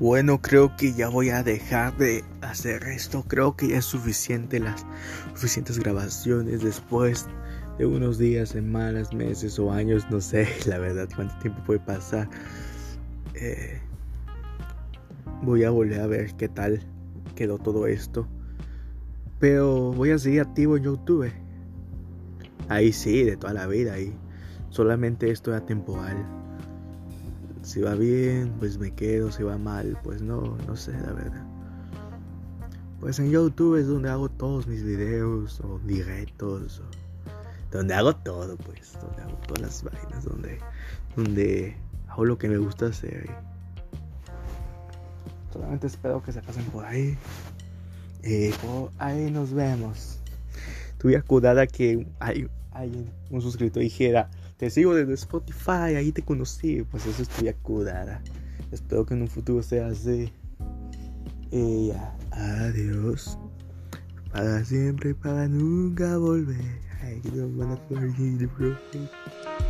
Bueno, creo que ya voy a dejar de hacer esto. Creo que ya es suficiente las suficientes grabaciones después de unos días, semanas, meses o años. No sé, la verdad, cuánto tiempo puede pasar. Eh, voy a volver a ver qué tal quedó todo esto. Pero voy a seguir activo en YouTube. Ahí sí, de toda la vida. Ahí solamente esto es temporal. Si va bien, pues me quedo. Si va mal, pues no, no sé, la verdad. Pues en YouTube es donde hago todos mis videos o directos. donde hago todo, pues. Donde hago todas las vainas. Donde, donde hago lo que me gusta hacer. Solamente espero que se pasen por ahí. Y por ahí nos vemos. Tuve acudada que hay, hay un suscriptor dijera, te sigo desde Spotify, ahí te conocí. Pues eso estoy acudada. Espero que en un futuro sea así. Y adiós. Para siempre, para nunca volver. Ay, no van a.